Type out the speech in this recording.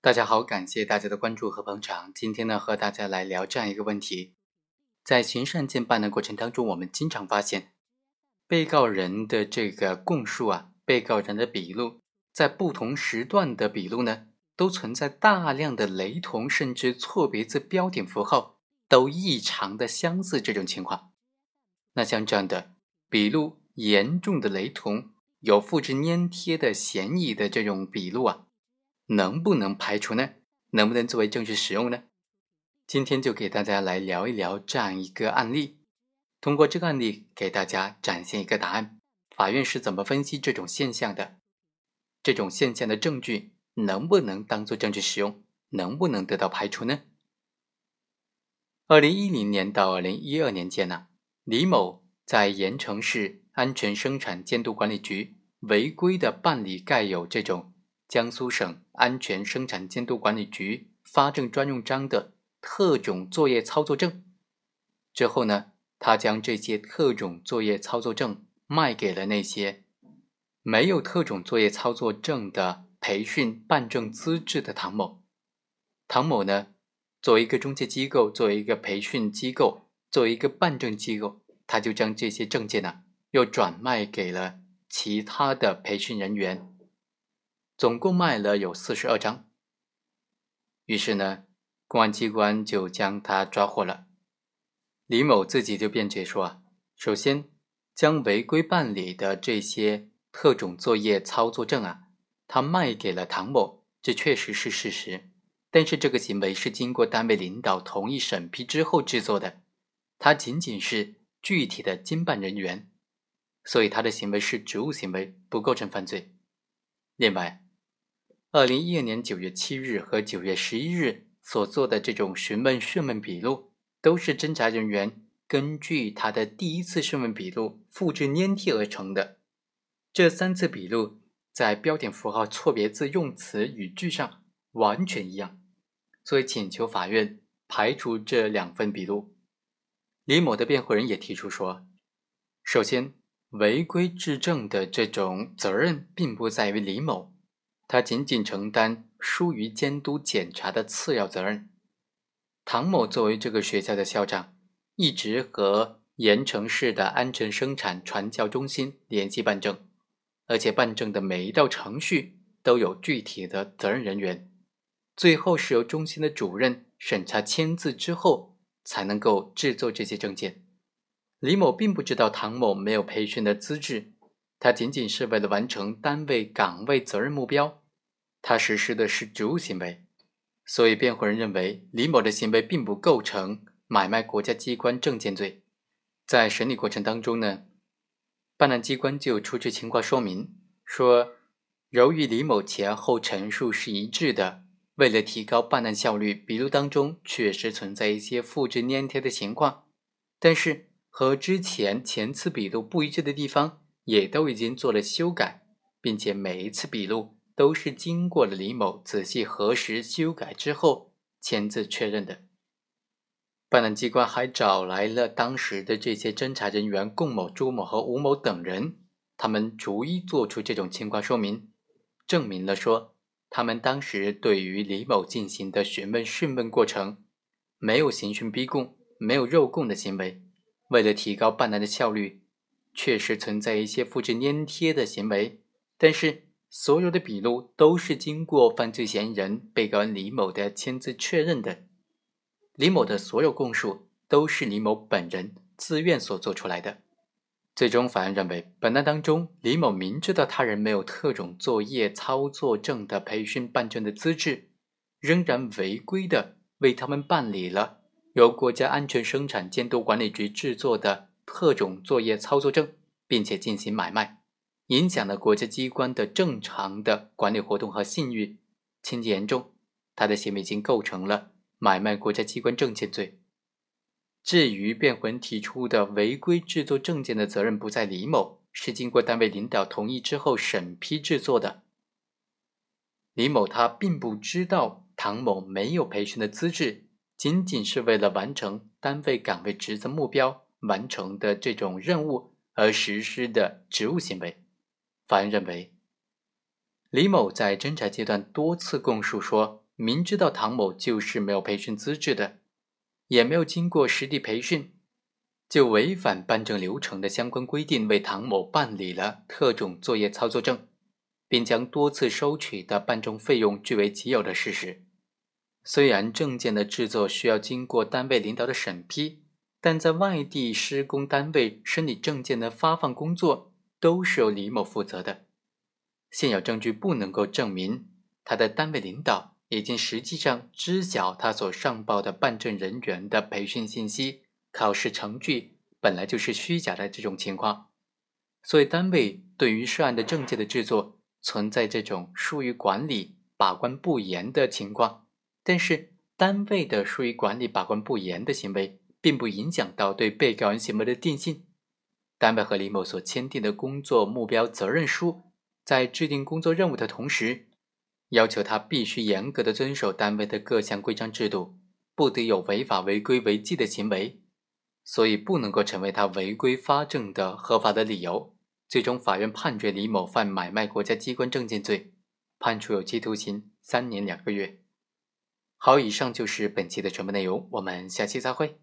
大家好，感谢大家的关注和捧场。今天呢，和大家来聊这样一个问题：在刑事案件办案过程当中，我们经常发现，被告人的这个供述啊，被告人的笔录，在不同时段的笔录呢，都存在大量的雷同，甚至错别字、标点符号都异常的相似这种情况。那像这样的笔录严重的雷同。有复制粘贴的嫌疑的这种笔录啊，能不能排除呢？能不能作为证据使用呢？今天就给大家来聊一聊这样一个案例，通过这个案例给大家展现一个答案：法院是怎么分析这种现象的？这种现象的证据能不能当做证据使用？能不能得到排除呢？二零一零年到二零一二年间呢，李某在盐城市。安全生产监督管理局违规的办理盖有这种江苏省安全生产监督管理局发证专用章的特种作业操作证，之后呢，他将这些特种作业操作证卖给了那些没有特种作业操作证的培训办证资质的唐某。唐某呢，作为一个中介机构，作为一个培训机构，作为一个办证机构，他就将这些证件呢。又转卖给了其他的培训人员，总共卖了有四十二张。于是呢，公安机关就将他抓获了。李某自己就辩解说啊，首先将违规办理的这些特种作业操作证啊，他卖给了唐某，这确实是事实。但是这个行为是经过单位领导同意审批之后制作的，他仅仅是具体的经办人员。所以他的行为是职务行为，不构成犯罪。另外，二零一二年九月七日和九月十一日所做的这种询问讯问笔录，都是侦查人员根据他的第一次讯问笔录复制粘贴而成的。这三次笔录在标点符号、错别字、用词、语句上完全一样，所以请求法院排除这两份笔录。李某的辩护人也提出说，首先。违规质证的这种责任并不在于李某，他仅仅承担疏于监督检查的次要责任。唐某作为这个学校的校长，一直和盐城市的安全生产传教中心联系办证，而且办证的每一道程序都有具体的责任人员，最后是由中心的主任审查签字之后，才能够制作这些证件。李某并不知道唐某没有培训的资质，他仅仅是为了完成单位岗位责任目标，他实施的是职务行为，所以辩护人认为李某的行为并不构成买卖国家机关证件罪。在审理过程当中呢，办案机关就出具情况说明，说由于李某前后陈述是一致的，为了提高办案效率，笔录当中确实存在一些复制粘贴的情况，但是。和之前前次笔录不一致的地方，也都已经做了修改，并且每一次笔录都是经过了李某仔细核实、修改之后签字确认的。办案机关还找来了当时的这些侦查人员龚某、朱某和吴某等人，他们逐一做出这种情况说明，证明了说他们当时对于李某进行的询问讯问过程，没有刑讯逼供，没有肉供的行为。为了提高办案的效率，确实存在一些复制粘贴的行为，但是所有的笔录都是经过犯罪嫌疑人被告人李某的签字确认的。李某的所有供述都是李某本人自愿所做出来的。最终，法院认为，本案当中，李某明知道他人没有特种作业操作证的培训办证的资质，仍然违规的为他们办理了。由国家安全生产监督管理局制作的特种作业操作证，并且进行买卖，影响了国家机关的正常的管理活动和信誉，情节严重，他的行为已经构成了买卖国家机关证件罪。至于辩护人提出的违规制作证件的责任不在李某，是经过单位领导同意之后审批制作的。李某他并不知道唐某没有培训的资质。仅仅是为了完成单位岗位职责目标完成的这种任务而实施的职务行为，法院认为，李某在侦查阶段多次供述说明知道唐某就是没有培训资质的，也没有经过实地培训，就违反办证流程的相关规定，为唐某办理了特种作业操作证，并将多次收取的办证费用据为己有的事实。虽然证件的制作需要经过单位领导的审批，但在外地施工单位审理证件的发放工作都是由李某负责的。现有证据不能够证明他的单位领导。已经实际上知晓他所上报的办证人员的培训信息、考试程序本来就是虚假的这种情况，所以单位对于涉案的证件的制作存在这种疏于管理、把关不严的情况。但是，单位的疏于管理、把关不严的行为，并不影响到对被告人行为的定性。单位和李某所签订的工作目标责任书，在制定工作任务的同时。要求他必须严格的遵守单位的各项规章制度，不得有违法违规违纪的行为，所以不能够成为他违规发证的合法的理由。最终，法院判决李某犯买卖国家机关证件罪，判处有期徒刑三年两个月。好，以上就是本期的全部内容，我们下期再会。